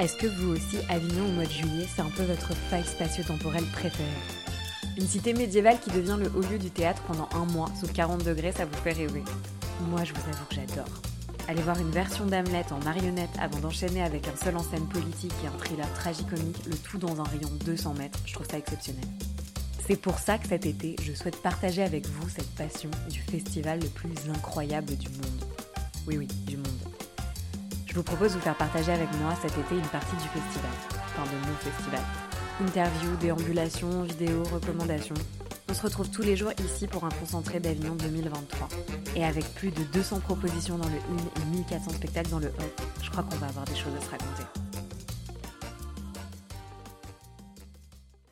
Est-ce que vous aussi, Avignon au mois de juillet, c'est un peu votre faille spatio-temporelle préférée? Une cité médiévale qui devient le haut lieu du théâtre pendant un mois, sous 40 degrés, ça vous fait rêver. Moi, je vous avoue que j'adore. Aller voir une version d'Hamlet en marionnette avant d'enchaîner avec un seul en scène politique et un thriller tragicomique, le tout dans un rayon 200 mètres, je trouve ça exceptionnel. C'est pour ça que cet été, je souhaite partager avec vous cette passion du festival le plus incroyable du monde. Oui, oui, du monde. Je vous propose de vous faire partager avec moi cet été une partie du festival, enfin de mon festival. Interviews, déambulations, vidéos, recommandations. On se retrouve tous les jours ici pour un concentré d'Avignon 2023. Et avec plus de 200 propositions dans le in et 1400 spectacles dans le hop, je crois qu'on va avoir des choses à se raconter.